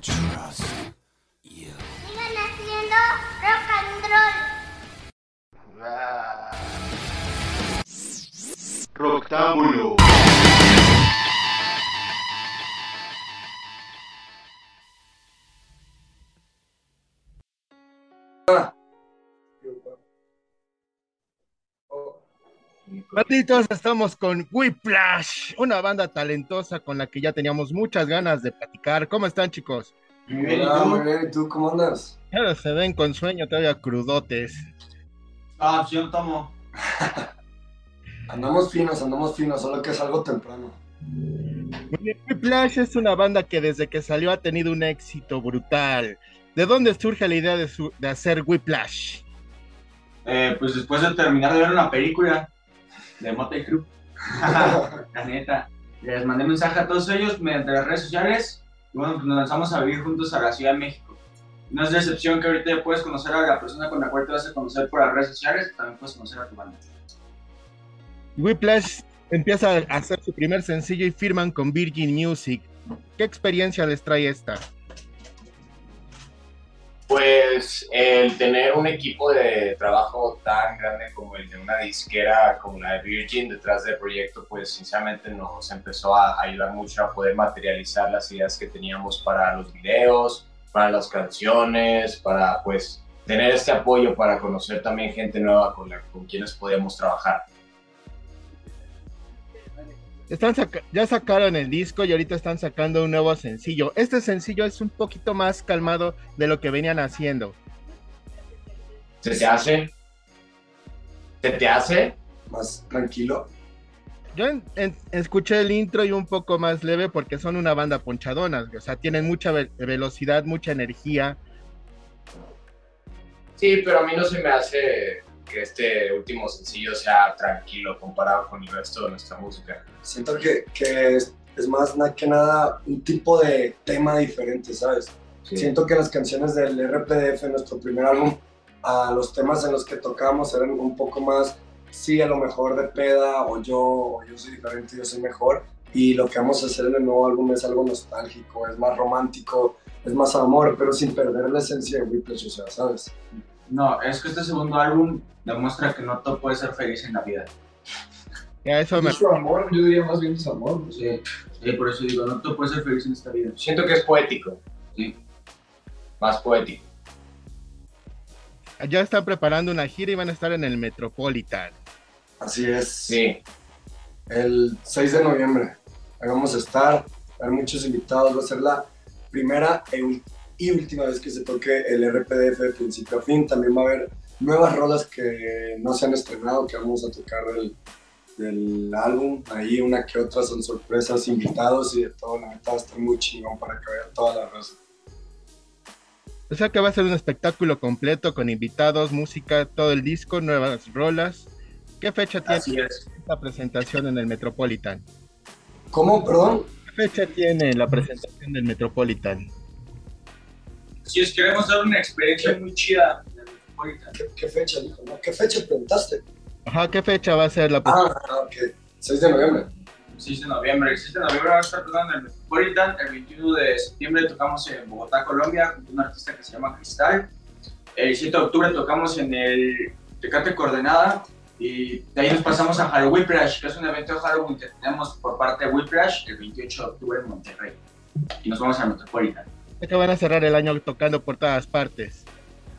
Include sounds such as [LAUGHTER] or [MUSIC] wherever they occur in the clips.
Trust. Malditos, estamos con Whiplash, una banda talentosa con la que ya teníamos muchas ganas de platicar. ¿Cómo están, chicos? Muy bien, ¿y tú? Muy bien, ¿y tú cómo andas? Ya se ven con sueño todavía crudotes. Ah, sí, yo tomo. [LAUGHS] andamos finos, andamos finos, solo que es algo temprano. Whiplash es una banda que desde que salió ha tenido un éxito brutal. ¿De dónde surge la idea de, de hacer Whiplash? Eh, pues después de terminar de ver una película, de Motley Crue. [LAUGHS] la neta. Les mandé mensaje a todos ellos mediante las redes sociales y bueno, pues nos lanzamos a vivir juntos a la Ciudad de México. No es decepción que ahorita puedes conocer a la persona con la cual te vas a conocer por las redes sociales, también puedes conocer a tu banda. Whiplash empieza a hacer su primer sencillo y firman con Virgin Music. ¿Qué experiencia les trae esta? Pues el tener un equipo de trabajo tan grande como el de una disquera como la de Virgin detrás del proyecto, pues sinceramente nos empezó a ayudar mucho a poder materializar las ideas que teníamos para los videos, para las canciones, para pues tener este apoyo para conocer también gente nueva con, la, con quienes podíamos trabajar. Están ya sacaron el disco y ahorita están sacando un nuevo sencillo. Este sencillo es un poquito más calmado de lo que venían haciendo. ¿Se te hace? ¿Se te hace? Más tranquilo. Yo escuché el intro y un poco más leve porque son una banda ponchadona, o sea, tienen mucha velocidad, mucha energía. Sí, pero a mí no se me hace que este último sencillo sea tranquilo comparado con el resto de nuestra música. Siento que, que es, es, más que nada un tipo de tema diferente, ¿sabes? Siento que las canciones del RPDF, nuestro primer álbum, a los temas en los que tocamos eran un poco más, sí, a lo mejor de peda, o yo, o yo soy diferente, yo soy mejor. Y lo que vamos a hacer en el nuevo álbum es algo nostálgico, es más romántico, es más amor, pero sin perder la esencia de Whiplash, o sea, ¿sabes? No, es que este segundo álbum demuestra que no todo puede ser feliz en la vida. Ya, eso me... amor, yo diría más bien es amor. Sí, sí, por eso digo, no todo puede ser feliz en esta vida. Siento que es poético. Sí. Más poético. Ya están preparando una gira y van a estar en el Metropolitan. Así es. Sí. El 6 de noviembre. Ahí vamos a estar. Hay muchos invitados. Va a ser la primera e y última vez que se toque el RPDF de principio a fin. También va a haber nuevas rolas que no se han estrenado, que vamos a tocar del, del álbum. Ahí una que otra son sorpresas, invitados y de todo. La neta estar muy chingón para que vean toda la raza. O sea que va a ser un espectáculo completo con invitados, música, todo el disco, nuevas rolas. ¿Qué fecha tiene esta presentación en el Metropolitan? ¿Cómo, perdón? ¿Qué fecha tiene la presentación del Metropolitan? Si es, queremos dar una experiencia muy chida. ¿Qué, fecha dijo? ¿Qué fecha preguntaste? Ajá, ¿qué fecha va a ser la Ah, ok. 6 de noviembre. 6 de noviembre. El 6 de noviembre va a estar tocando en el Metropolitan. El 21 de septiembre tocamos en Bogotá, Colombia, con un artista que se llama Cristal. El 7 de octubre tocamos en el Tecate Coordenada. Y de ahí nos pasamos a Halloween Whiplash, que es un evento de Halloween que tenemos por parte de Whiplash el 28 de octubre en Monterrey. Y nos vamos al Metropolitan que van a cerrar el año tocando por todas partes.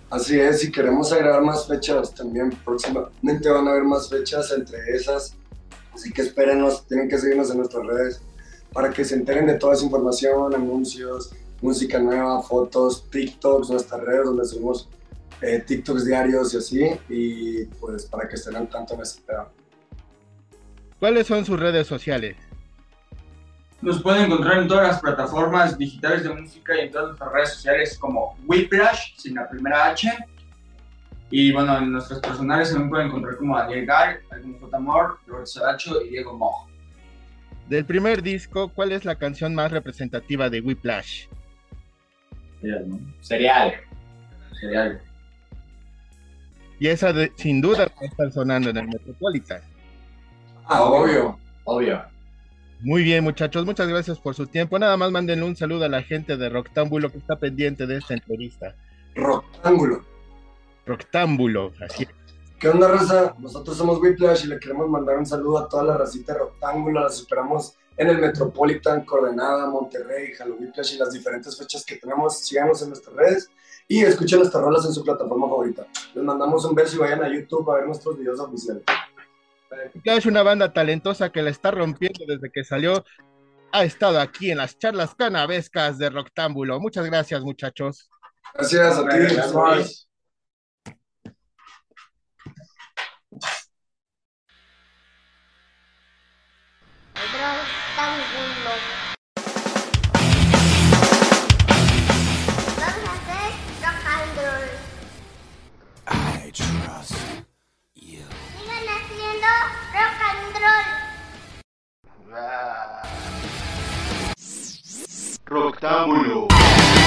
Así es, y queremos agregar más fechas también. Próximamente van a haber más fechas entre esas. Así que espérenos, tienen que seguirnos en nuestras redes para que se enteren de toda esa información, anuncios, música nueva, fotos, TikToks, nuestras redes donde subimos eh, TikToks diarios y así. Y pues para que estén al tanto en tema. ¿Cuáles son sus redes sociales? Nos pueden encontrar en todas las plataformas digitales de música y en todas nuestras redes sociales como Whiplash, sin la primera H. Y bueno, en nuestras personales también pueden encontrar como Daniel Gar, Algún J. Amor, Roberto Sadacho y Diego Mo. Del primer disco, ¿cuál es la canción más representativa de Whiplash? Serial, ¿no? Serial. Serial. Y esa sin duda está sonando en el Metropolitan. Ah, obvio. Obvio. Muy bien, muchachos, muchas gracias por su tiempo. Nada más mándenle un saludo a la gente de Roctámbulo que está pendiente de esta entrevista. Roctámbulo. Roctámbulo, así es. ¿Qué onda, raza? Nosotros somos Whiplash y le queremos mandar un saludo a toda la racita de Roctámbulo. Las esperamos en el Metropolitan, Coordenada, Monterrey, Halloween Clash y las diferentes fechas que tenemos. Síganos en nuestras redes y escuchen nuestras rolas en su plataforma favorita. Les mandamos un beso y vayan a YouTube a ver nuestros videos oficiales. Es una banda talentosa que la está rompiendo desde que salió. Ha estado aquí en las charlas canavescas de Roctámbulo. Muchas gracias, muchachos. Gracias a ti. Gracias. Roctámbulo.